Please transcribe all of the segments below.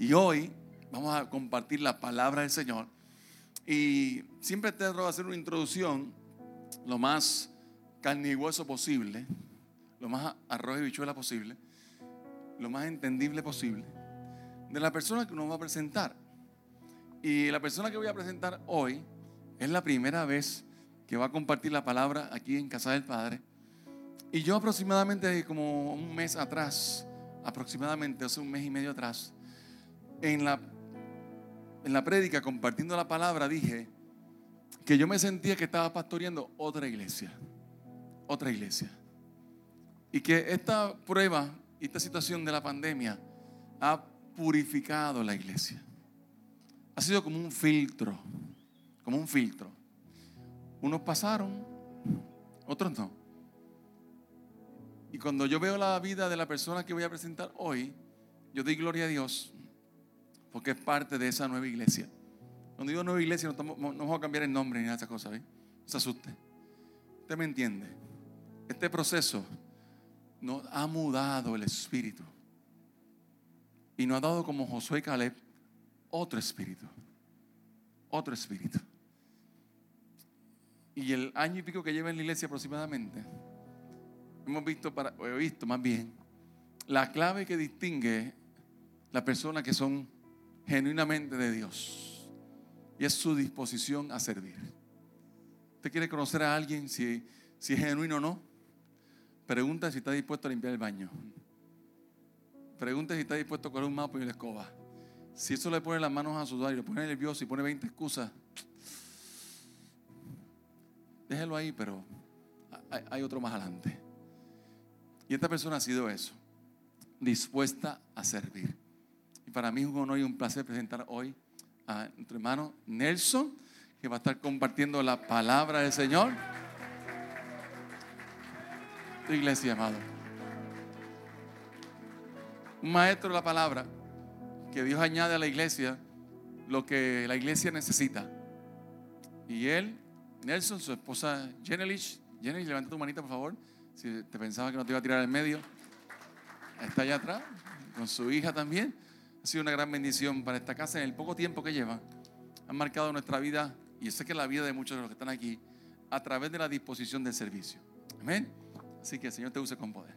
Y hoy vamos a compartir la palabra del Señor. Y siempre te a hacer una introducción lo más hueso posible, lo más arroz y bichuela posible, lo más entendible posible, de la persona que nos va a presentar. Y la persona que voy a presentar hoy es la primera vez que va a compartir la palabra aquí en Casa del Padre. Y yo aproximadamente como un mes atrás, aproximadamente hace un mes y medio atrás, en la, en la prédica compartiendo la palabra dije que yo me sentía que estaba pastoreando otra iglesia, otra iglesia. Y que esta prueba esta situación de la pandemia ha purificado la iglesia. Ha sido como un filtro, como un filtro. Unos pasaron, otros no. Y cuando yo veo la vida de la persona que voy a presentar hoy, yo doy gloria a Dios porque es parte de esa nueva iglesia. Cuando digo nueva iglesia, no, vamos a cambiar el nombre ni nada de esas cosas, No se asuste. Usted me entiende. Este proceso nos ha mudado el espíritu. Y nos ha dado como Josué y Caleb otro espíritu. Otro espíritu. Y el año y pico que lleva en la iglesia aproximadamente, hemos visto, para, he visto más bien, la clave que distingue las personas que son genuinamente de Dios. Y es su disposición a servir. ¿Usted quiere conocer a alguien si, si es genuino o no? Pregunta si está dispuesto a limpiar el baño. Pregunta si está dispuesto a coger un mapa y una escoba. Si eso le pone las manos a sudar y lo pone nervioso y pone 20 excusas, déjelo ahí, pero hay otro más adelante. Y esta persona ha sido eso, dispuesta a servir. Para mí es un honor y un placer presentar hoy a nuestro hermano Nelson, que va a estar compartiendo la palabra del Señor. Tu iglesia, amado. Un maestro de la palabra, que Dios añade a la iglesia lo que la iglesia necesita. Y él, Nelson, su esposa Jenelich, Jenelich, levanta tu manita, por favor. Si te pensaba que no te iba a tirar en medio, está allá atrás, con su hija también. Ha sido una gran bendición para esta casa en el poco tiempo que lleva. Han marcado nuestra vida, y sé que la vida de muchos de los que están aquí, a través de la disposición del servicio. Amén. Así que el Señor te use con poder.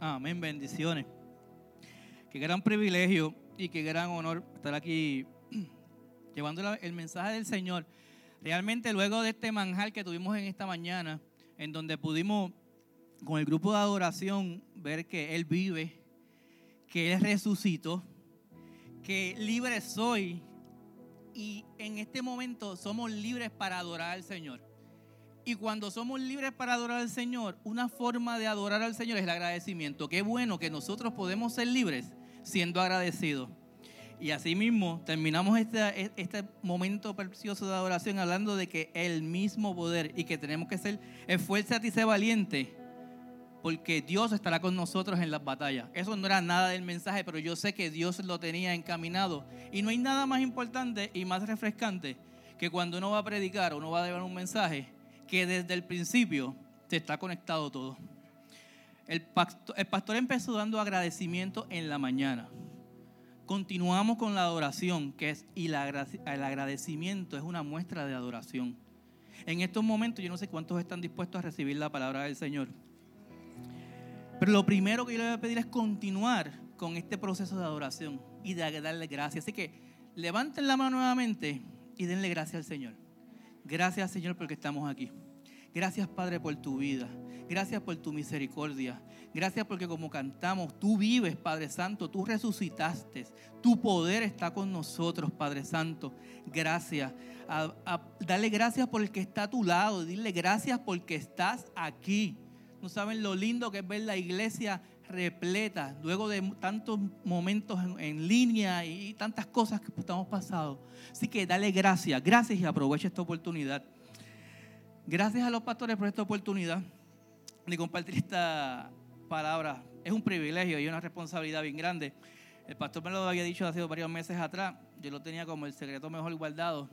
Amén, bendiciones. Qué gran privilegio y qué gran honor estar aquí llevando el mensaje del Señor. Realmente luego de este manjar que tuvimos en esta mañana, en donde pudimos con el grupo de adoración ver que Él vive, que Él resucitó, que libre soy y en este momento somos libres para adorar al Señor. Y cuando somos libres para adorar al Señor, una forma de adorar al Señor es el agradecimiento. Qué bueno que nosotros podemos ser libres siendo agradecidos. Y así mismo terminamos este, este momento precioso de adoración hablando de que el mismo poder y que tenemos que ser, esfuérzate y ser valiente, porque Dios estará con nosotros en las batallas. Eso no era nada del mensaje, pero yo sé que Dios lo tenía encaminado. Y no hay nada más importante y más refrescante que cuando uno va a predicar o uno va a llevar un mensaje, que desde el principio se está conectado todo. El pastor, el pastor empezó dando agradecimiento en la mañana. Continuamos con la adoración, que es, y el agradecimiento es una muestra de adoración. En estos momentos yo no sé cuántos están dispuestos a recibir la palabra del Señor. Pero lo primero que yo le voy a pedir es continuar con este proceso de adoración y de darle gracias. Así que levanten la mano nuevamente y denle gracias al Señor. Gracias Señor porque estamos aquí. Gracias Padre por tu vida. Gracias por tu misericordia. Gracias porque como cantamos, tú vives, Padre Santo, tú resucitaste. Tu poder está con nosotros, Padre Santo. Gracias. dale gracias por el que está a tu lado. Dile gracias porque estás aquí. No saben lo lindo que es ver la iglesia repleta, luego de tantos momentos en, línea y tantas cosas que estamos pasando. Así que dale gracias, gracias y aprovecha esta oportunidad. Gracias a los pastores por esta oportunidad de compartir esta palabra. Es un privilegio y una responsabilidad bien grande. El pastor me lo había dicho hace varios meses atrás. Yo lo tenía como el secreto mejor guardado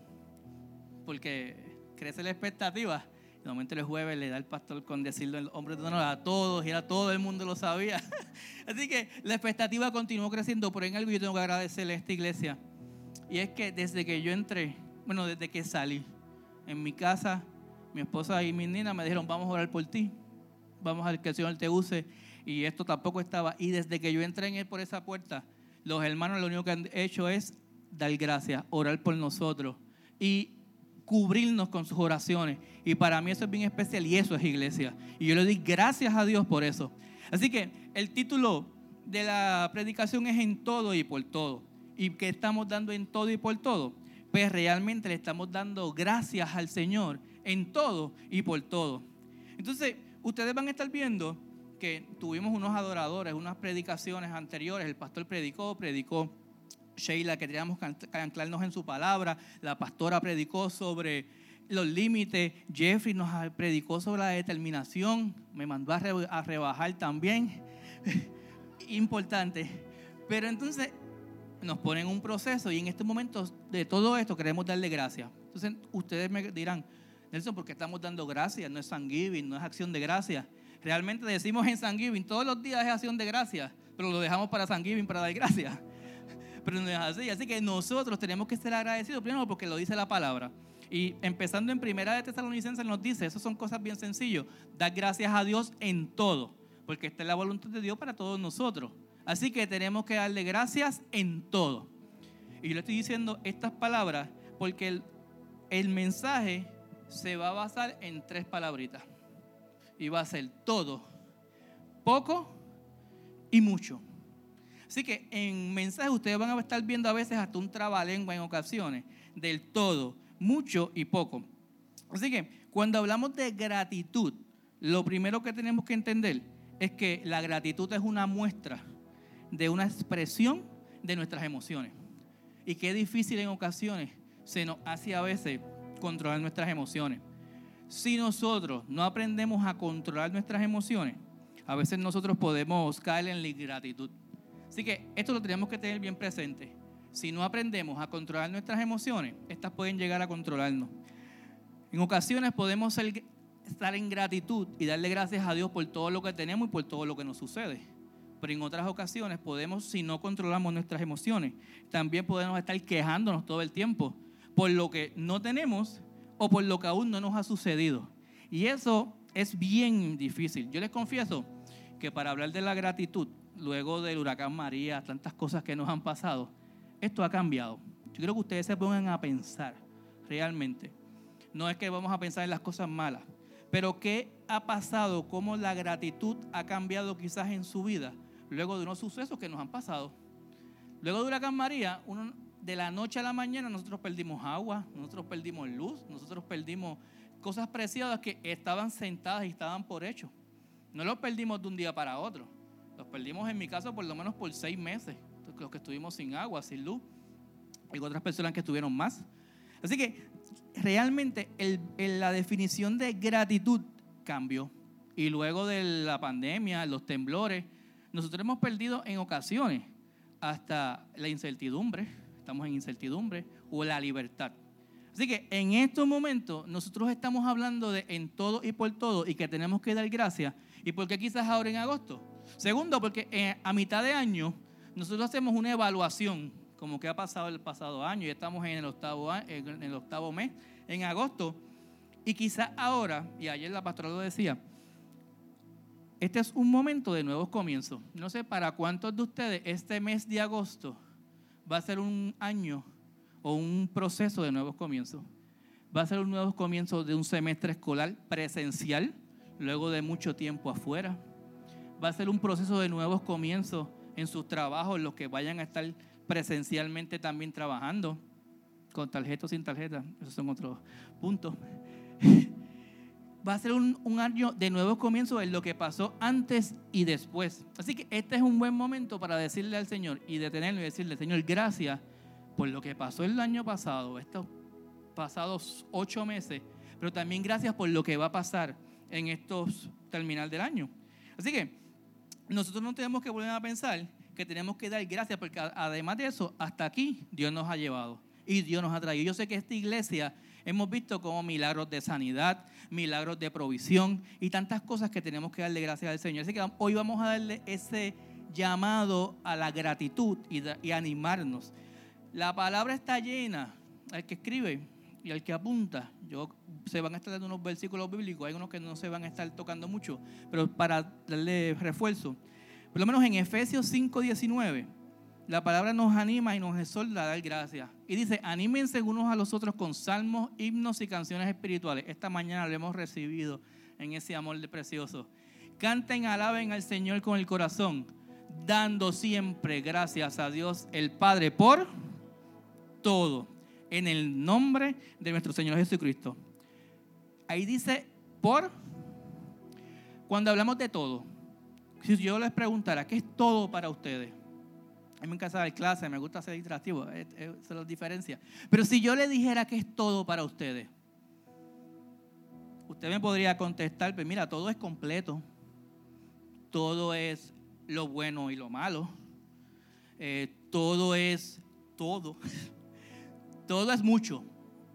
porque crece la expectativa. De momento el jueves le da el pastor con decirlo el hombre de honor a todos y era todo el mundo lo sabía. Así que la expectativa continuó creciendo, pero en algo yo tengo que agradecerle a esta iglesia. Y es que desde que yo entré, bueno, desde que salí, en mi casa, mi esposa y mi niña me dijeron, vamos a orar por ti, vamos a que el Señor te use. Y esto tampoco estaba. Y desde que yo entré en él por esa puerta, los hermanos lo único que han hecho es dar gracias, orar por nosotros y cubrirnos con sus oraciones. Y para mí eso es bien especial y eso es iglesia. Y yo le doy gracias a Dios por eso. Así que el título de la predicación es en todo y por todo. ¿Y qué estamos dando en todo y por todo? Pues realmente le estamos dando gracias al Señor en todo y por todo. Entonces, ustedes van a estar viendo que tuvimos unos adoradores, unas predicaciones anteriores. El pastor predicó, predicó Sheila, que teníamos que anclarnos en su palabra. La pastora predicó sobre los límites. Jeffrey nos predicó sobre la determinación. Me mandó a, rebajar también. Importante. Pero entonces nos ponen un proceso y en estos momentos de todo esto queremos darle gracias. Entonces ustedes me dirán, Nelson, ¿por qué estamos dando gracias? No es San Giving, no es acción de gracias. Realmente decimos en San Giving, todos los días es acción de gracias, pero lo dejamos para San Giving para dar gracias pero no es así. Así que nosotros tenemos que ser agradecidos primero porque lo dice la palabra. Y empezando en primera de Tesalonicenses nos dice, esas son cosas bien sencillas, dar gracias a Dios en todo, porque esta es la voluntad de Dios para todos nosotros. Así que tenemos que darle gracias en todo. Y yo le estoy diciendo estas palabras porque el, el mensaje se va a basar en tres palabritas. Y va a ser todo, poco y mucho. Así que en mensajes ustedes van a estar viendo a veces hasta un trabalengua en ocasiones, del todo, mucho y poco. Así que cuando hablamos de gratitud, lo primero que tenemos que entender es que la gratitud es una muestra de una expresión de nuestras emociones. Y qué difícil en ocasiones se nos hace a veces controlar nuestras emociones. Si nosotros no aprendemos a controlar nuestras emociones, a veces nosotros podemos caer en la ingratitud. Así que esto lo tenemos que tener bien presente. Si no aprendemos a controlar nuestras emociones, estas pueden llegar a controlarnos. En ocasiones podemos estar en gratitud y darle gracias a Dios por todo lo que tenemos y por todo lo que nos sucede. Pero en otras ocasiones podemos, si no controlamos nuestras emociones, también podemos estar quejándonos todo el tiempo por lo que no tenemos o por lo que aún no nos ha sucedido. Y eso es bien difícil. Yo les confieso que para hablar de la gratitud luego del huracán María, tantas cosas que nos han pasado, esto ha cambiado. Yo quiero que ustedes se pongan a pensar realmente. No es que vamos a pensar en las cosas malas, pero ¿qué ha pasado? ¿Cómo la gratitud ha cambiado quizás en su vida luego de unos sucesos que nos han pasado? Luego de huracán María, de la noche a la mañana nosotros perdimos agua, nosotros perdimos luz, nosotros perdimos cosas preciadas que estaban sentadas y estaban por hecho. No lo perdimos de un día para otro. Perdimos en mi caso por lo menos por seis meses, los que estuvimos sin agua, sin luz. Hay otras personas que estuvieron más. Así que realmente la definición de gratitud cambió. Y luego de la pandemia, los temblores, nosotros hemos perdido en ocasiones hasta la incertidumbre, estamos en incertidumbre, o la libertad. Así que en estos momentos nosotros estamos hablando de en todo y por todo y que tenemos que dar gracias. ¿Y por qué quizás ahora en agosto? Segundo, porque eh, a mitad de año nosotros hacemos una evaluación, como que ha pasado el pasado año, y estamos en el octavo, en el octavo mes, en agosto, y quizás ahora, y ayer la pastora lo decía, este es un momento de nuevos comienzos. No sé para cuántos de ustedes este mes de agosto va a ser un año o un proceso de nuevos comienzos. Va a ser un nuevo comienzo de un semestre escolar presencial, luego de mucho tiempo afuera va a ser un proceso de nuevos comienzos en sus trabajos, los que vayan a estar presencialmente también trabajando, con tarjeta o sin tarjeta, esos son otros puntos. va a ser un, un, año de nuevos comienzos en lo que pasó antes y después. Así que este es un buen momento para decirle al Señor y detenerlo y decirle, Señor, gracias por lo que pasó el año pasado, estos pasados ocho meses, pero también gracias por lo que va a pasar en estos terminal del año. Así que nosotros no tenemos que volver a pensar que tenemos que dar gracias porque además de eso, hasta aquí Dios nos ha llevado y Dios nos ha traído. Yo sé que esta iglesia hemos visto como milagros de sanidad, milagros de provisión y tantas cosas que tenemos que darle gracias al Señor. Así que hoy vamos a darle ese llamado a la gratitud y, animarnos. La palabra está llena, el que escribe y el que apunta. Yo, se van a estar dando unos versículos bíblicos, hay unos que no se van a estar tocando mucho, pero para darle refuerzo. Por lo menos en Efesios 5:19 la palabra nos anima y nos exhorta a dar gracias. Y dice, anímense unos a los otros con salmos, himnos y canciones espirituales. Esta mañana lo hemos recibido en ese amor de precioso. Canten, alaben al Señor con el corazón, dando siempre gracias a Dios el Padre por todo, en el nombre de nuestro Señor Jesucristo. Ahí dice por, cuando hablamos de todo, si yo les preguntara, ¿qué es todo para ustedes? A mí me encanta dar clase, me gusta ser interactivo, eh, se los diferencia. Pero si yo le dijera que es todo para ustedes, usted me podría contestar, pues mira, todo es completo, todo es lo bueno y lo malo, eh, todo es todo, todo es mucho,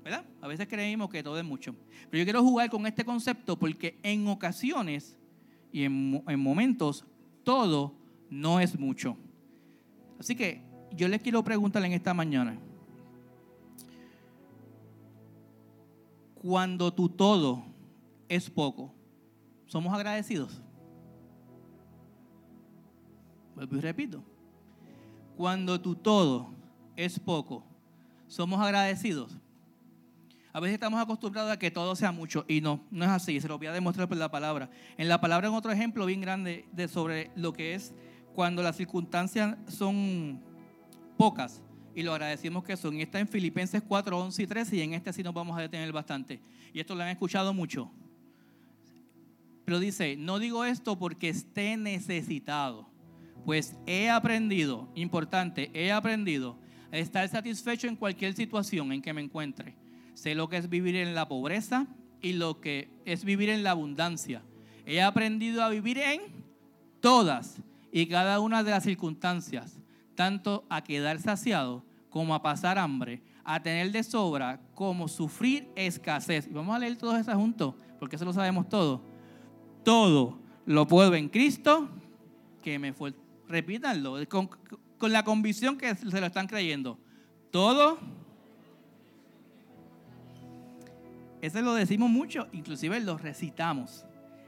¿verdad? A veces creemos que todo es mucho. Pero yo quiero jugar con este concepto porque en ocasiones y en, en momentos todo no es mucho. Así que yo les quiero preguntar en esta mañana, cuando tu todo es poco, ¿somos agradecidos? Repito, cuando tu todo es poco, ¿somos agradecidos? A veces estamos acostumbrados a que todo sea mucho y no, no es así, se lo voy a demostrar por la palabra. En la palabra, en otro ejemplo bien grande de sobre lo que es cuando las circunstancias son pocas y lo agradecemos que son. Está en Filipenses 4, 11 y 13 y en este sí nos vamos a detener bastante. Y esto lo han escuchado mucho. Pero dice, no digo esto porque esté necesitado, pues he aprendido, importante, he aprendido estar satisfecho en cualquier situación en que me encuentre. Sé lo que es vivir en la pobreza y lo que es vivir en la abundancia. He aprendido a vivir en todas y cada una de las circunstancias, tanto a quedar saciado como a pasar hambre, a tener de sobra como sufrir escasez. Vamos a leer todo eso juntos, porque eso lo sabemos todo. Todo lo puedo en Cristo que me fue. Repítanlo, con la convicción que se lo están creyendo. Todo. Ese lo decimos mucho, inclusive lo recitamos.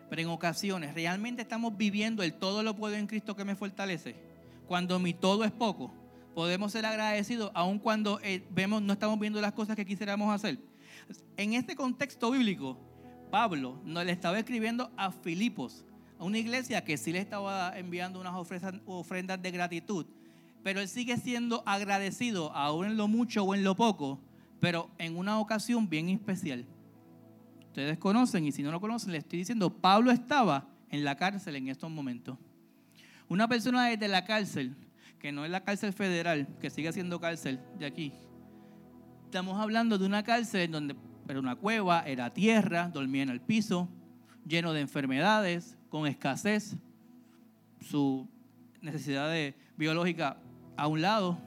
Pero en ocasiones realmente estamos viviendo el todo lo puedo en Cristo que me fortalece. Cuando mi todo es poco, podemos ser agradecidos aun cuando eh, vemos no estamos viendo las cosas que quisiéramos hacer. En este contexto bíblico, Pablo nos le estaba escribiendo a Filipos, a una iglesia que sí le estaba enviando unas ofrendas de gratitud, pero él sigue siendo agradecido aún en lo mucho o en lo poco, pero en una ocasión bien especial. Ustedes conocen y si no lo conocen, les estoy diciendo, Pablo estaba en la cárcel en estos momentos. Una persona desde la cárcel, que no es la cárcel federal, que sigue siendo cárcel de aquí. Estamos hablando de una cárcel donde era una cueva, era tierra, dormía en el piso, lleno de enfermedades, con escasez, su necesidad de, biológica a un lado.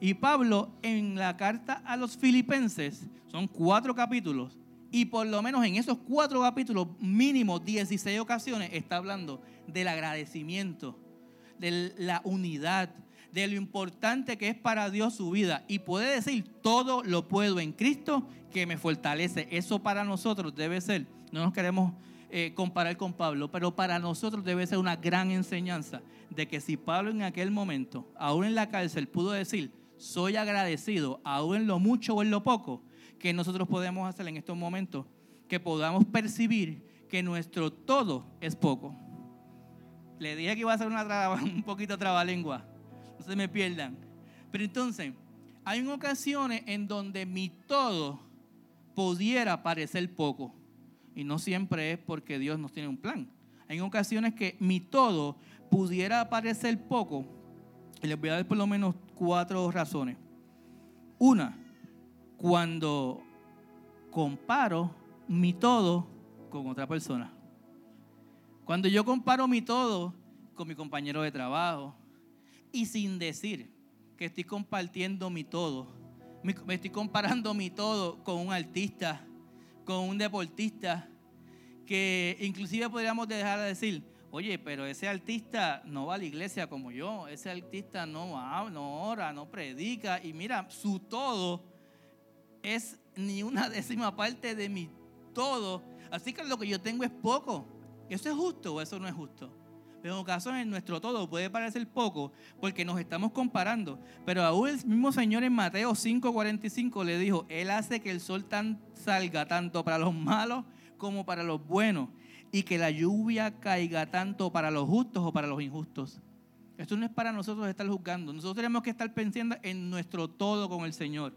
Y Pablo en la carta a los filipenses, son cuatro capítulos, y por lo menos en esos cuatro capítulos, mínimo 16 ocasiones, está hablando del agradecimiento, de la unidad, de lo importante que es para Dios su vida. Y puede decir, todo lo puedo en Cristo que me fortalece. Eso para nosotros debe ser, no nos queremos eh, comparar con Pablo, pero para nosotros debe ser una gran enseñanza de que si Pablo en aquel momento, aún en la cárcel, pudo decir, soy agradecido, aún en lo mucho o en lo poco, que nosotros podemos hacer en estos momentos, que podamos percibir que nuestro todo es poco. Le dije que iba a ser una un poquito trabalengua, no se me pierdan. Pero entonces, hay ocasiones en donde mi todo pudiera parecer poco. Y no siempre es porque Dios nos tiene un plan. Hay ocasiones que mi todo pudiera parecer poco. Y les voy a dar por lo menos cuatro razones. Una, cuando comparo mi todo con otra persona. Cuando yo comparo mi todo con mi compañero de trabajo y sin decir que estoy compartiendo mi todo me, estoy comparando mi todo con un artista, con un deportista, que inclusive podríamos dejar de decir, oye, pero ese artista no va a la iglesia como yo, ese artista no habla, no ora, no predica, y mira, su todo es ni una décima parte de mi todo, así que lo que yo tengo es poco. ¿Eso es justo o eso no es justo? En ocasiones nuestro todo puede parecer poco porque nos estamos comparando. Pero aún el mismo Señor en Mateo 5:45 le dijo, Él hace que el sol tan, salga tanto para los malos como para los buenos y que la lluvia caiga tanto para los justos o para los injustos. Esto no es para nosotros estar juzgando. Nosotros tenemos que estar pensando en nuestro todo con el Señor.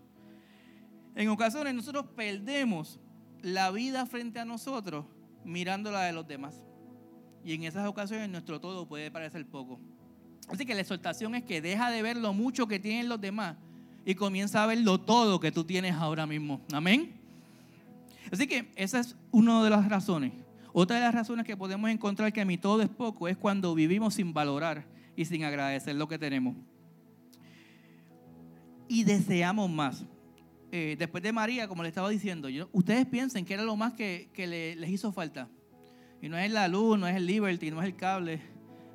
En ocasiones nosotros perdemos la vida frente a nosotros mirando la de los demás. Y en esas ocasiones nuestro todo puede parecer poco. Así que la exhortación es que deja de ver lo mucho que tienen los demás y comienza a ver lo todo que tú tienes ahora mismo. Amén. Así que esa es una de las razones. Otra de las razones que podemos encontrar que a mí todo es poco es cuando vivimos sin valorar y sin agradecer lo que tenemos. Y deseamos más. Eh, después de María, como le estaba diciendo, ustedes piensen que era lo más que, les hizo falta. Y no es la luz, no es el Liberty, no es el cable,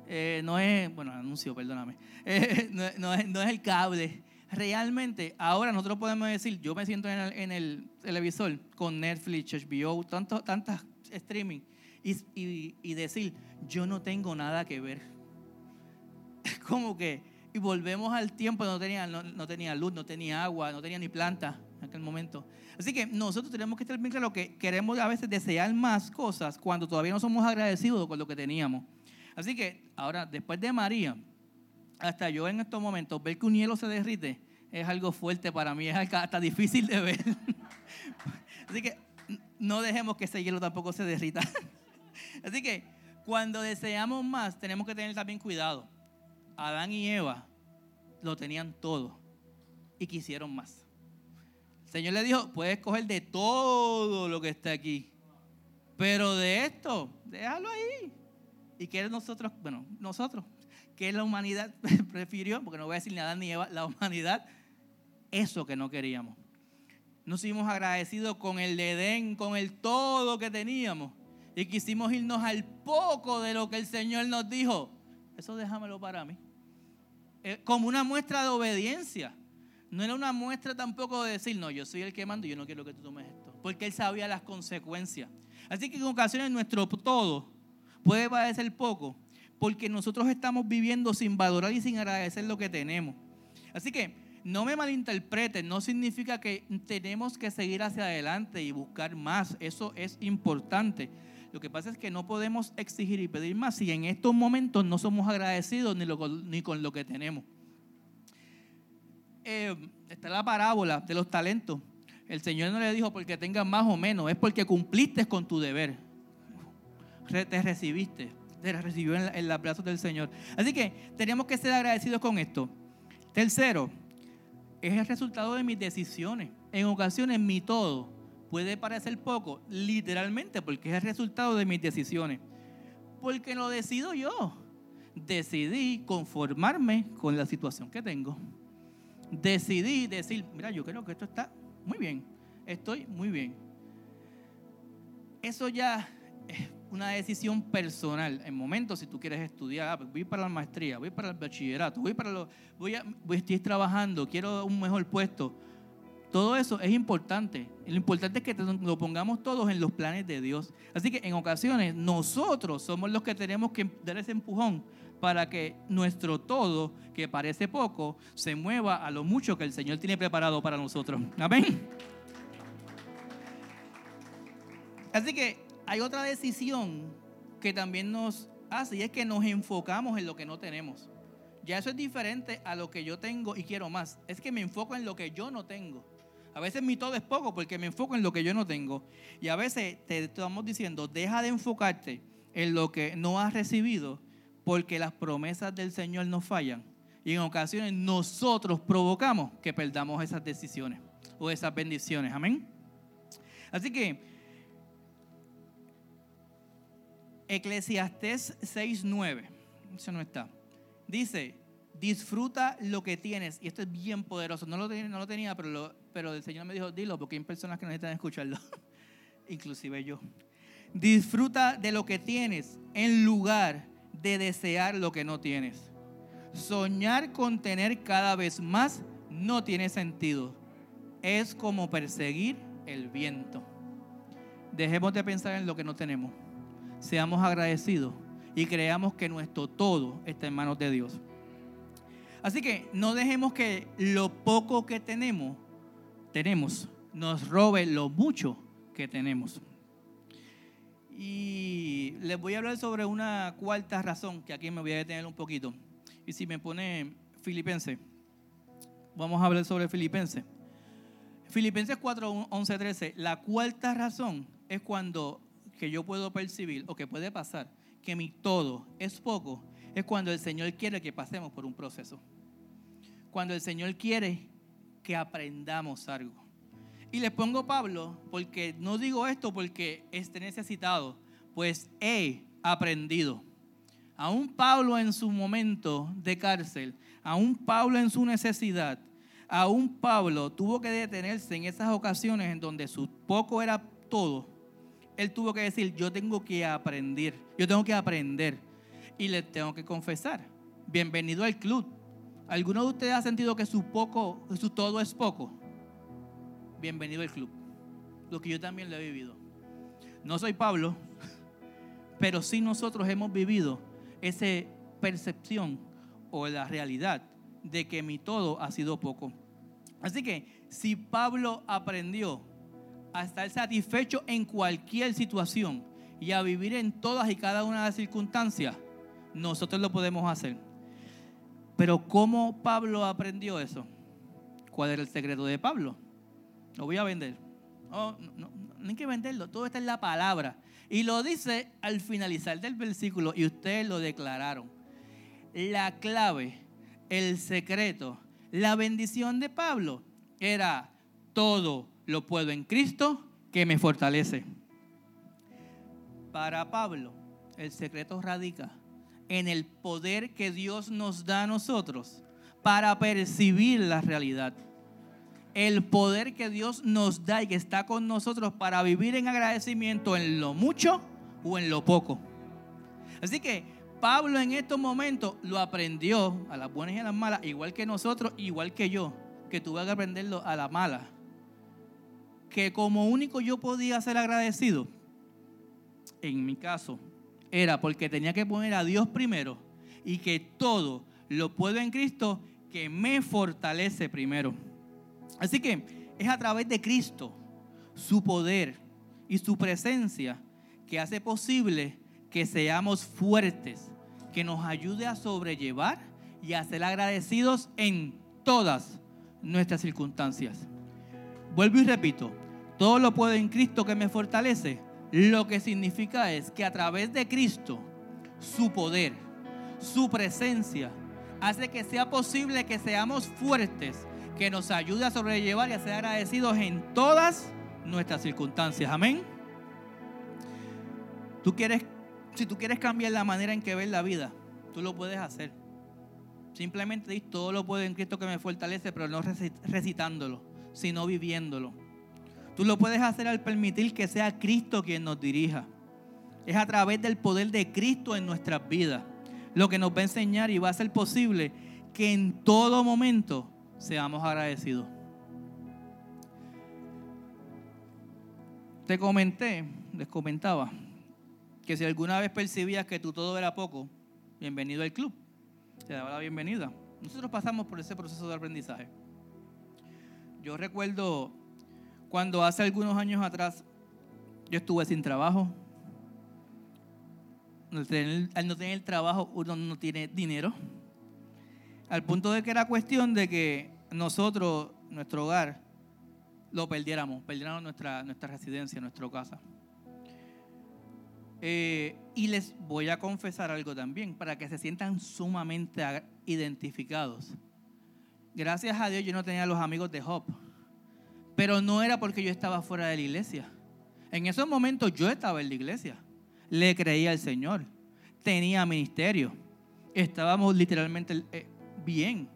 eh, no es, bueno, anuncio, perdóname, eh, no, es, no, es, el cable. Realmente, ahora nosotros podemos decir, yo me siento en el, televisor con Netflix, HBO, tanto, tantas streaming, y, y, y decir, yo no tengo nada que ver. Como que, y volvemos al tiempo, no tenía, no, no tenía luz, no tenía agua, no tenía ni planta en aquel momento. Así que nosotros tenemos que estar bien claro que queremos a veces desear más cosas cuando todavía no somos agradecidos con lo que teníamos. Así que ahora, después de María, hasta yo en estos momentos, ver que un hielo se derrite es algo fuerte para mí, es hasta difícil de ver. Así que no dejemos que ese hielo tampoco se derrita. Así que cuando deseamos más, tenemos que tener también cuidado. Adán y Eva lo tenían todo y quisieron más. Señor le dijo, puedes coger de todo lo que está aquí, pero de esto, déjalo ahí. ¿Y qué nosotros? Bueno, nosotros, que la humanidad prefirió, porque no voy a decir nada ni Eva, la humanidad, eso que no queríamos. Nos hicimos agradecidos con el Edén, con el todo que teníamos. Y quisimos irnos al poco de lo que el Señor nos dijo. Eso déjamelo para mí. Eh, como una muestra de obediencia. No era una muestra tampoco de decir, no, yo soy el que mando y yo no quiero que tú tomes esto. Porque él sabía las consecuencias. Así que en ocasiones nuestro todo puede parecer poco, porque nosotros estamos viviendo sin valorar y sin agradecer lo que tenemos. Así que no me malinterpreten, no significa que tenemos que seguir hacia adelante y buscar más. Eso es importante. Lo que pasa es que no podemos exigir y pedir más si en estos momentos no somos agradecidos ni, ni con lo que tenemos. Eh, está la parábola de los talentos. El Señor no le dijo porque tengas más o menos, es porque cumpliste con tu deber. Te recibiste, te recibió en, en los brazos del Señor. Así que tenemos que ser agradecidos con esto. Tercero, es el resultado de mis decisiones. En ocasiones mi todo puede parecer poco, literalmente, porque es el resultado de mis decisiones. Porque lo decido yo. Decidí conformarme con la situación que tengo decidí decir, mira, yo creo que esto está muy bien, estoy muy bien. Eso ya es una decisión personal. En momentos, si tú quieres estudiar, ah, pues voy para la maestría, voy para el bachillerato, voy para lo, voy a, voy, trabajando, quiero un mejor puesto. Todo eso es importante. Lo importante es que lo pongamos todos en los planes de Dios. Así que en ocasiones nosotros somos los que tenemos que dar ese empujón para que nuestro todo, que parece poco, se mueva a lo mucho que el Señor tiene preparado para nosotros. Amén. Así que hay otra decisión que también nos hace y es que nos enfocamos en lo que no tenemos. Ya eso es diferente a lo que yo tengo y quiero más. Es que me enfoco en lo que yo no tengo. A veces mi todo es poco porque me enfoco en lo que yo no tengo. Y a veces te estamos diciendo, deja de enfocarte en lo que no has recibido porque las promesas del Señor no fallan. Y en ocasiones nosotros provocamos que perdamos esas decisiones o esas bendiciones. Amén. Así que Eclesiastés 6.9, eso no está. Dice, disfruta lo que tienes. Y esto es bien poderoso. No lo, tenía, no lo tenía, pero, pero el Señor me dijo, dilo, porque hay personas que necesitan escucharlo, inclusive yo. Disfruta de lo que tienes en lugar de desear lo que no tienes. Soñar con tener cada vez más no tiene sentido. Es como perseguir el viento. Dejemos de pensar en lo que no tenemos. Seamos agradecidos y creamos que nuestro todo está en manos de Dios. Así que no dejemos que lo poco que tenemos, tenemos, nos robe lo mucho que tenemos. Y les voy a hablar sobre una cuarta razón, que aquí me voy a detener un poquito. Y si me pone Filipense, vamos a hablar sobre Filipense. Filipenses 4, 11, 13. La cuarta razón es cuando que yo puedo percibir o que puede pasar que mi todo es poco, es cuando el Señor quiere que pasemos por un proceso. Cuando el Señor quiere que aprendamos algo. Y le pongo Pablo porque no digo esto porque esté necesitado, pues he aprendido. Aún Pablo en su momento de cárcel, aún Pablo en su necesidad, aún Pablo tuvo que detenerse en esas ocasiones en donde su poco era todo. Él tuvo que decir, yo tengo que aprender, yo tengo que aprender. Y le tengo que confesar, bienvenido al club. ¿Alguno de ustedes ha sentido que su poco, su todo es poco? Bienvenido al club. Lo que yo también lo he vivido. No soy Pablo, pero sí nosotros hemos vivido esa percepción o la realidad de que mi todo ha sido poco. Así que si Pablo aprendió a estar satisfecho en cualquier situación y a vivir en todas y cada una de las circunstancias, nosotros lo podemos hacer. Pero ¿cómo Pablo aprendió eso? ¿Cuál era el secreto de Pablo? Lo voy a vender. no, no, hay que venderlo, todo está en la palabra. Y lo dice al finalizar del versículo y ustedes lo declararon. La clave, el secreto, la bendición de Pablo era todo lo puedo en Cristo que me fortalece. Para Pablo, el secreto radica en el poder que Dios nos da a nosotros para percibir la realidad el poder que Dios nos da y que está con nosotros para vivir en agradecimiento en lo mucho o en lo poco. Así que Pablo en estos momentos lo aprendió a las buenas y a las malas, igual que nosotros, igual que yo, que tuve que aprenderlo a la mala. Que como único yo podía ser agradecido, en mi caso, era porque tenía que poner a Dios primero y que todo lo puedo en Cristo que me fortalece primero. Así que es a través de Cristo, su poder y su presencia que hace posible que seamos fuertes, que nos ayude a sobrellevar y a ser agradecidos en todas nuestras circunstancias. Vuelvo y repito, todo lo puedo en Cristo que me fortalece. Lo que significa es que a través de Cristo, su poder, su presencia, hace que sea posible que seamos fuertes que nos ayude a sobrellevar y a ser agradecidos en todas nuestras circunstancias. Amén. Tú quieres, si tú quieres cambiar la manera en que ves la vida, tú lo puedes hacer. Simplemente dices, todo lo puedo en Cristo que me fortalece, pero no recitándolo, sino viviéndolo. Tú lo puedes hacer al permitir que sea Cristo quien nos dirija. Es a través del poder de Cristo en nuestras vidas lo que nos va a enseñar y va a ser posible que en todo momento seamos agradecidos. Te comenté, les comentaba, que si alguna vez percibías que tu todo era poco, bienvenido al club. Te daba la bienvenida. Nosotros pasamos por ese proceso de aprendizaje. Yo recuerdo cuando hace algunos años atrás yo estuve sin trabajo. Al no tener trabajo uno no tiene dinero al punto de que era cuestión de que nosotros, nuestro hogar, lo perdiéramos, perdiéramos nuestra, nuestra residencia, nuestra casa. Eh, y les voy a confesar algo también, para que se sientan sumamente identificados. Gracias a Dios yo no tenía los amigos de Job, pero no era porque yo estaba fuera de la iglesia. En esos momentos yo estaba en la iglesia, le creía al Señor, tenía ministerio, estábamos literalmente eh, bien,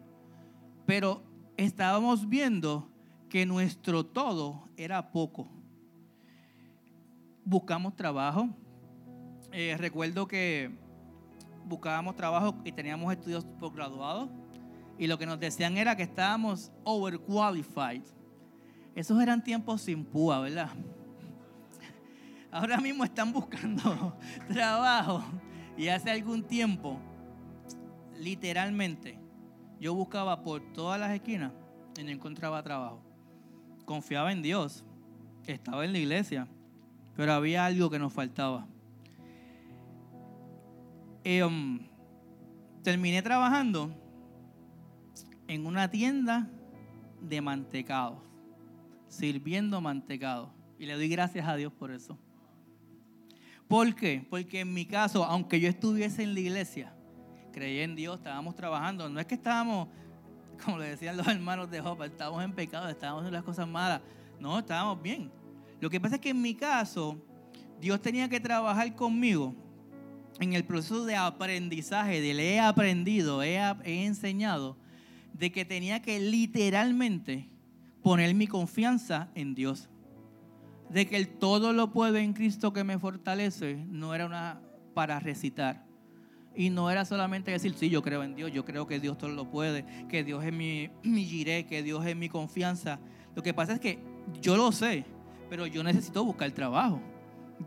pero estábamos viendo que nuestro todo era poco. Buscamos trabajo. Eh, recuerdo que buscábamos trabajo y teníamos estudios posgraduados y lo que nos decían era que estábamos overqualified. Esos eran tiempos sin púa, ¿verdad? Ahora mismo están buscando trabajo y hace algún tiempo, literalmente, yo buscaba por todas las esquinas y no encontraba trabajo. Confiaba en Dios, estaba en la iglesia, pero había algo que nos faltaba. Um, terminé trabajando en una tienda de mantecado, sirviendo mantecado. Y le doy gracias a Dios por eso. ¿Por qué? Porque en mi caso, aunque yo estuviese en la iglesia, creí en Dios, estábamos trabajando. No es que estábamos, como le decían los hermanos de Jopa, estábamos en pecado, estábamos en las cosas malas. No, estábamos bien. Lo que pasa es que en mi caso, Dios tenía que trabajar conmigo en el proceso de aprendizaje, de le he aprendido, he, he enseñado, de que tenía que literalmente poner mi confianza en Dios. De que el todo lo puedo en Cristo que me fortalece no era una para recitar. Y no era solamente decir, sí, yo creo en Dios, yo creo que Dios todo lo puede, que Dios es mi, mi giré, que Dios es mi confianza. Lo que pasa es que yo lo sé, pero yo necesito buscar trabajo.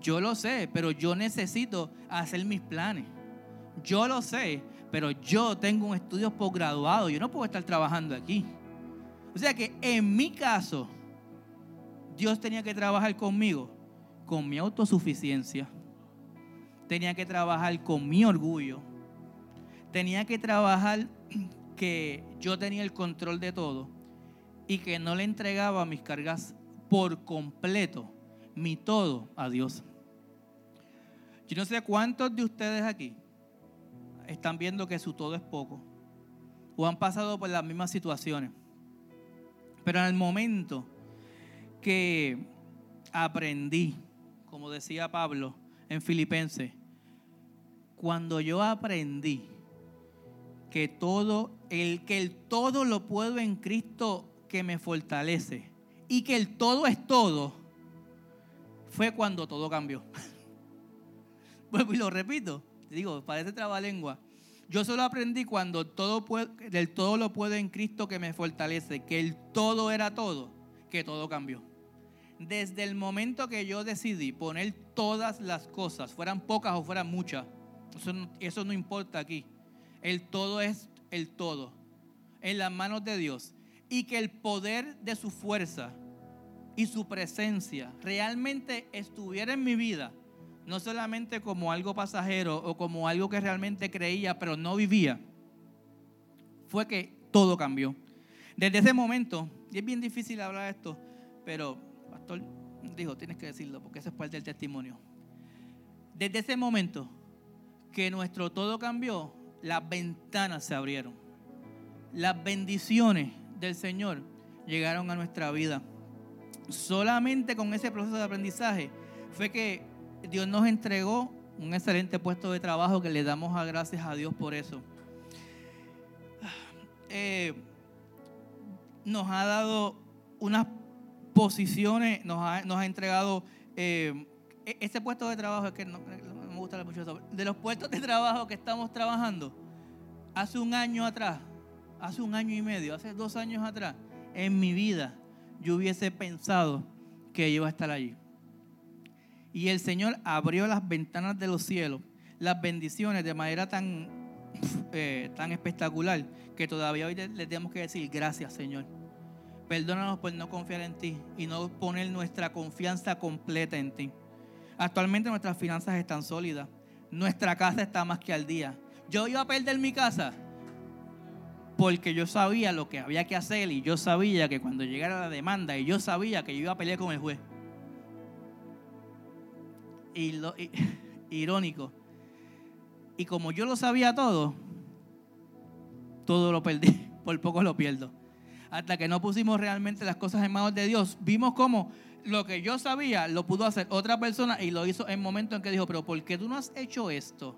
Yo lo sé, pero yo necesito hacer mis planes. Yo lo sé, pero yo tengo un estudio posgraduado, yo no puedo estar trabajando aquí. O sea que en mi caso, Dios tenía que trabajar conmigo, con mi autosuficiencia. Tenía que trabajar con mi orgullo. Tenía que trabajar que yo tenía el control de todo y que no le entregaba mis cargas por completo, mi todo a Dios. Yo no sé cuántos de ustedes aquí están viendo que su todo es poco o han pasado por las mismas situaciones. Pero en el momento que aprendí, como decía Pablo en Filipenses, cuando yo aprendí que todo, el que el todo lo puedo en Cristo que me fortalece y que el todo es todo, fue cuando todo cambió. Vuelvo lo repito digo, parece trabalengua. Yo solo aprendí cuando todo del todo lo puedo en Cristo que me fortalece, que el todo era todo, que todo cambió. Desde el momento que yo decidí poner todas las cosas, fueran pocas o fueran muchas, eso no importa aquí. El todo es el todo, en las manos de Dios. Y que el poder de su fuerza y su presencia realmente estuviera en mi vida no solamente como algo pasajero o como algo que realmente creía pero no vivía, fue que todo cambió. Desde ese momento, y es bien difícil hablar de esto, pero pastor dijo, tienes que decirlo porque eso es parte del testimonio. Desde ese momento que nuestro todo cambió, las ventanas se abrieron. Las bendiciones del Señor llegaron a nuestra vida. Solamente con ese proceso de aprendizaje fue que Dios nos entregó un excelente puesto de trabajo que le damos a gracias a Dios por eso. Eh, nos ha dado unas posiciones, nos ha, entregado eh, e-, ese puesto de trabajo, es que no, me gusta mucho eso, de los puestos de trabajo que estamos trabajando, hace un año atrás, hace un año y medio, hace dos años atrás, en mi vida yo hubiese pensado que iba a estar allí. Y el Señor abrió las ventanas de los cielos, las bendiciones de manera tan, eh, tan espectacular que todavía hoy le, tenemos que decir gracias Señor. Perdónanos por no confiar en ti y no poner nuestra confianza completa en ti. Actualmente nuestras finanzas están sólidas. Nuestra casa está más que al día. Yo iba a perder mi casa porque yo sabía lo que había que hacer y yo sabía que cuando llegara la demanda y yo sabía que yo iba a pelear con el juez y lo, irónico. Y como yo lo sabía todo, todo lo perdí, por poco lo pierdo. Hasta que no pusimos realmente las cosas en manos de Dios, vimos cómo lo que yo sabía lo pudo hacer otra persona y lo hizo en el momento en que dijo, pero ¿por qué tú no has hecho esto?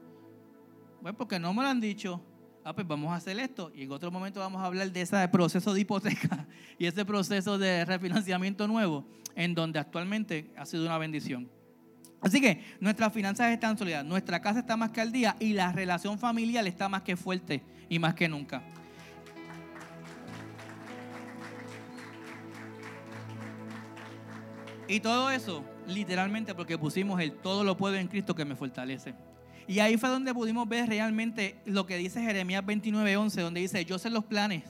Pues porque no me lo han dicho. ah, pues vamos a hacer esto. Y en otro momento vamos a hablar de ese proceso de hipoteca y ese proceso de refinanciamiento nuevo, en donde actualmente ha sido una bendición. Así que nuestras finanzas están sólidas, nuestra casa está más que al día y la relación familiar está más que fuerte y más que nunca. Y todo eso, literalmente, porque pusimos el todo lo puedo en Cristo que me fortalece. Y ahí fue donde pudimos ver realmente lo que dice Jeremías 29:11, donde dice, yo sé los planes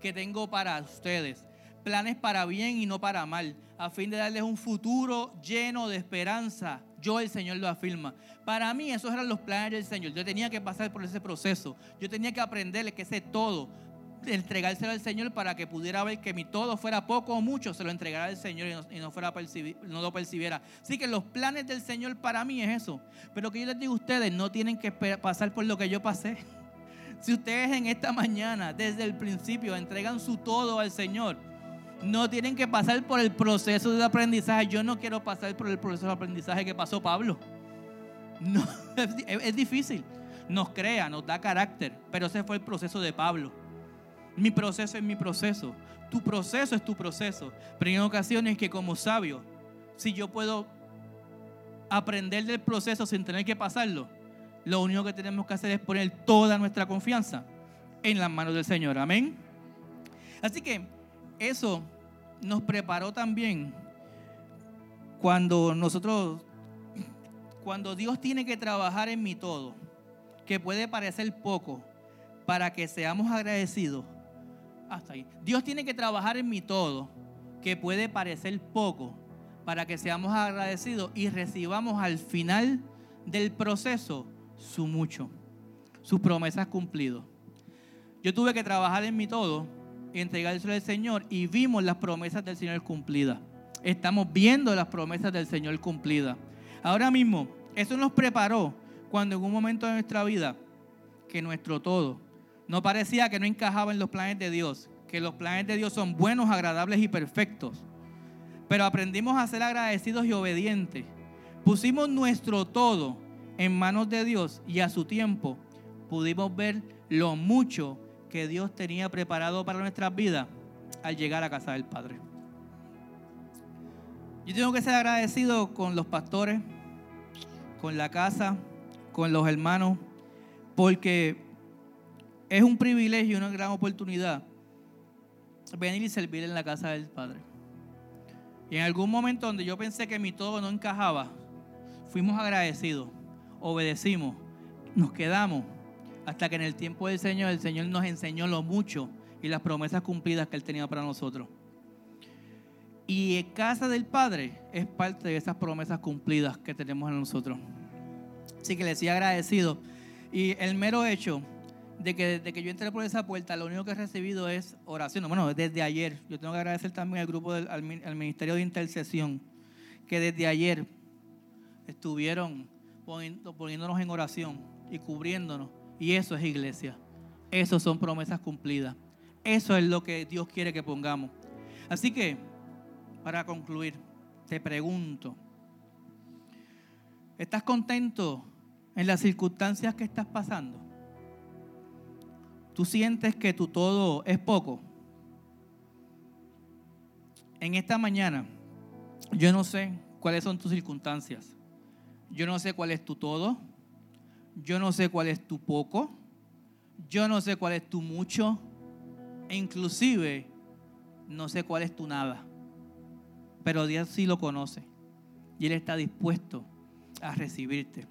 que tengo para ustedes, planes para bien y no para mal, a fin de darles un futuro lleno de esperanza. Yo el Señor lo afirma. Para mí esos eran los planes del Señor. Yo tenía que pasar por ese proceso. Yo tenía que aprenderle que sé todo entregárselo al Señor para que pudiera ver que mi todo fuera poco o mucho, se lo entregara al Señor y no, fuera no lo percibiera. Así que los planes del Señor para mí es eso. Pero que yo les digo a ustedes, no tienen que pasar por lo que yo pasé. Si ustedes en esta mañana, desde el principio, entregan su todo al Señor, no tienen que pasar por el proceso de aprendizaje. Yo no quiero pasar por el proceso de aprendizaje que pasó Pablo. No, es difícil. Nos crea, nos da carácter, pero ese fue el proceso de Pablo. Mi proceso es mi proceso. Tu proceso es tu proceso. Pero hay ocasiones que como sabio, si yo puedo aprender del proceso sin tener que pasarlo, lo único que tenemos que hacer es poner toda nuestra confianza en las manos del Señor. Amén. Así que eso nos preparó también cuando nosotros, cuando Dios tiene que trabajar en mi todo, que puede parecer poco, para que seamos agradecidos, Dios tiene que trabajar en mi todo, que puede parecer poco, para que seamos agradecidos y recibamos al final del proceso su mucho, sus promesas cumplidas. Yo tuve que trabajar en mi todo entregárselo al Señor y vimos las promesas del Señor cumplidas. Estamos viendo las promesas del Señor cumplidas. Ahora mismo, eso nos preparó cuando en un momento de nuestra vida que nuestro todo no parecía que no encajaba en los planes de Dios, que los planes de Dios son buenos, agradables y perfectos. Pero aprendimos a ser agradecidos y obedientes. Pusimos nuestro todo en manos de Dios y a su tiempo pudimos ver lo mucho que Dios tenía preparado para nuestras vidas al llegar a casa del Padre. Yo tengo que ser agradecido con los pastores, con la casa, con los hermanos, porque es un privilegio y una gran oportunidad venir y servir en la casa del Padre. Y en algún momento donde yo pensé que mi todo no encajaba, fuimos agradecidos, obedecimos, nos quedamos, hasta que en el tiempo del Señor el Señor nos enseñó lo mucho y las promesas cumplidas que Él tenía para nosotros. Y en casa del Padre es parte de esas promesas cumplidas que tenemos en nosotros. Así que le decía agradecido. Y el mero hecho de que desde que yo entré por esa puerta, lo único que he recibido es oración. Bueno, desde ayer. Yo tengo que agradecer también al grupo del al, Ministerio de Intercesión, que desde ayer estuvieron poniéndonos en oración y cubriéndonos. Y eso es iglesia. Eso son promesas cumplidas. Eso es lo que Dios quiere que pongamos. Así que, para concluir, te pregunto, ¿estás contento en las circunstancias que estás pasando? Tú sientes que tu todo es poco. En esta mañana, yo no sé cuáles son tus circunstancias. Yo no sé cuál es tu todo. Yo no sé cuál es tu poco. Yo no sé cuál es tu mucho. E inclusive, no sé cuál es tu nada. Pero Dios sí lo conoce. Y Él está dispuesto a recibirte.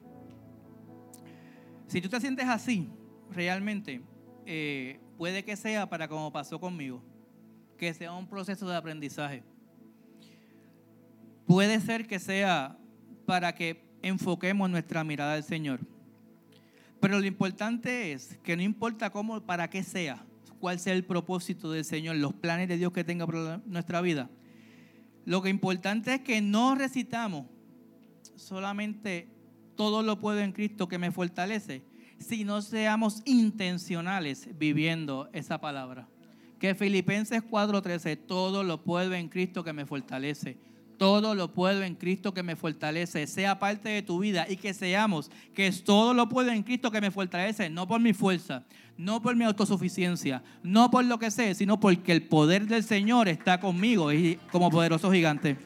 Si tú te sientes así, realmente, eh, puede que sea para como pasó conmigo, que sea un proceso de aprendizaje. Puede ser que sea para que enfoquemos nuestra mirada al Señor. Pero lo importante es que no importa cómo, para qué sea, cuál sea el propósito del Señor, los planes de Dios que tenga para nuestra vida. Lo que importante es que no recitamos solamente todo lo puedo en Cristo que me fortalece, si no seamos intencionales viviendo esa palabra. Que Filipenses 4:13, todo lo puedo en Cristo que me fortalece. Todo lo puedo en Cristo que me fortalece, sea parte de tu vida y que seamos que es todo lo puedo en Cristo que me fortalece, no por mi fuerza, no por mi autosuficiencia, no por lo que sé, sino porque el poder del Señor está conmigo y como poderoso gigante,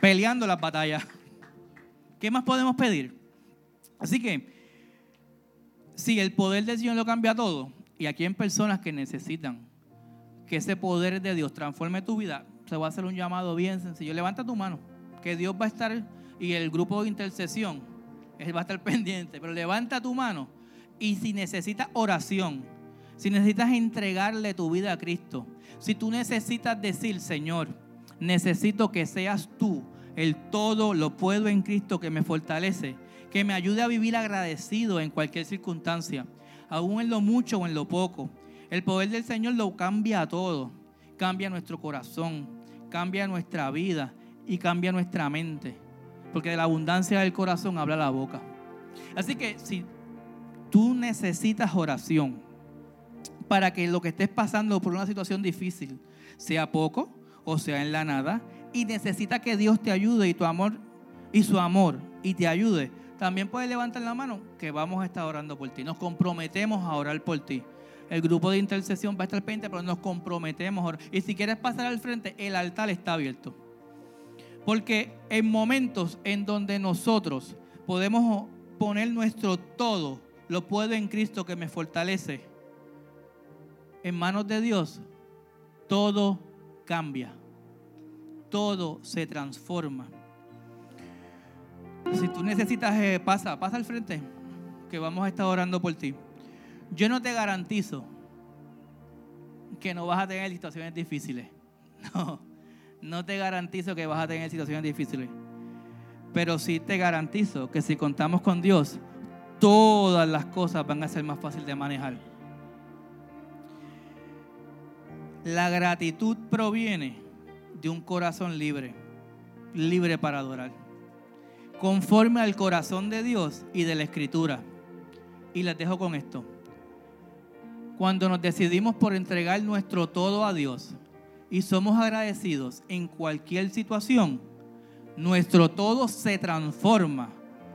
peleando las batallas. ¿Qué más podemos pedir? Así que, si el poder del Señor lo cambia todo, y aquí hay personas que necesitan que ese poder de Dios transforme tu vida, se va a hacer un llamado bien sencillo. Levanta tu mano, que Dios va a estar y el grupo de intercesión, él va a estar pendiente, pero levanta tu mano y si necesitas oración, si necesitas entregarle tu vida a Cristo, si tú necesitas decir, Señor, necesito que seas tú el todo lo puedo en Cristo que me fortalece, que me ayude a vivir agradecido en cualquier circunstancia, aún en lo mucho o en lo poco. El poder del Señor lo cambia todo, cambia nuestro corazón, cambia nuestra vida y cambia nuestra mente, porque de la abundancia del corazón habla la boca. Así que si tú necesitas oración para que lo que estés pasando por una situación difícil sea poco o sea en la nada, y necesita que Dios te ayude y tu amor y su amor y te ayude, también puedes levantar la mano que vamos a estar orando por ti. Nos comprometemos a orar por ti. El grupo de intercesión va a estar pendiente, pero nos comprometemos a orar. Y si quieres pasar al frente, el altar está abierto. Porque en momentos en donde nosotros podemos poner nuestro todo, lo puedo en Cristo que me fortalece, en manos de Dios, todo cambia todo se transforma. Si tú necesitas, eh, pasa, pasa al frente, que vamos a estar orando por ti. Yo no te garantizo que no vas a tener situaciones difíciles. No, no te garantizo que vas a tener situaciones difíciles. Pero sí te garantizo que si contamos con Dios, todas las cosas van a ser más fáciles de manejar. La gratitud proviene de un corazón libre, libre para adorar, conforme al corazón de Dios y de la Escritura. Y les dejo con esto. Cuando nos decidimos por entregar nuestro todo a Dios y somos agradecidos en cualquier situación, nuestro todo se transforma,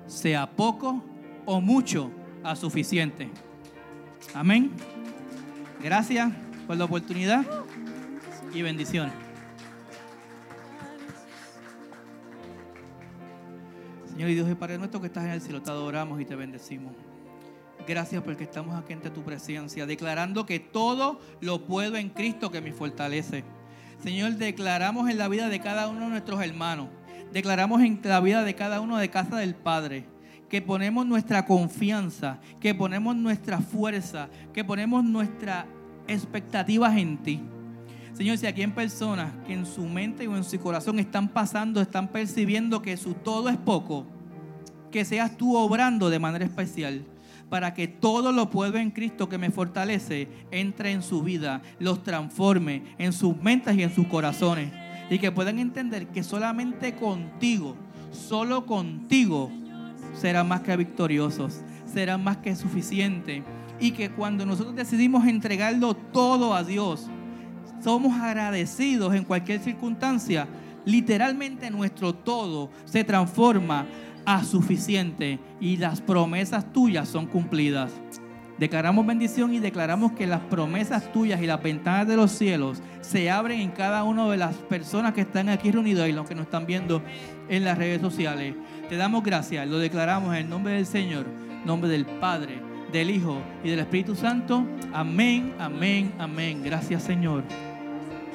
sea poco o mucho, a suficiente. Amén. Gracias por la oportunidad y bendiciones. Señor y Dios y Padre nuestro que estás en el cielo, te adoramos y te bendecimos. Gracias porque estamos aquí ante tu presencia, declarando que todo lo puedo en Cristo que me fortalece. Señor, declaramos en la vida de cada uno de nuestros hermanos, declaramos en la vida de cada uno de casa del Padre, que ponemos nuestra confianza, que ponemos nuestra fuerza, que ponemos nuestras expectativas en ti. Señor, si aquí hay personas que en su mente o en su corazón están pasando, están percibiendo que su todo es poco, que seas tú obrando de manera especial para que todo lo puedo en Cristo que me fortalece entre en su vida, los transforme en sus mentes y en sus corazones. Y que puedan entender que solamente contigo, solo contigo, serán más que victoriosos, serán más que suficientes. Y que cuando nosotros decidimos entregarlo todo a Dios, somos agradecidos en cualquier circunstancia, literalmente nuestro todo se transforma a suficiente y las promesas tuyas son cumplidas. Declaramos bendición y declaramos que las promesas tuyas y las ventanas de los cielos se abren en cada una de las personas que están aquí reunidas y los que nos están viendo en las redes sociales. Te damos gracias, lo declaramos en el nombre del Señor, nombre del Padre, del Hijo y del Espíritu Santo. Amén, amén, amén. Gracias Señor.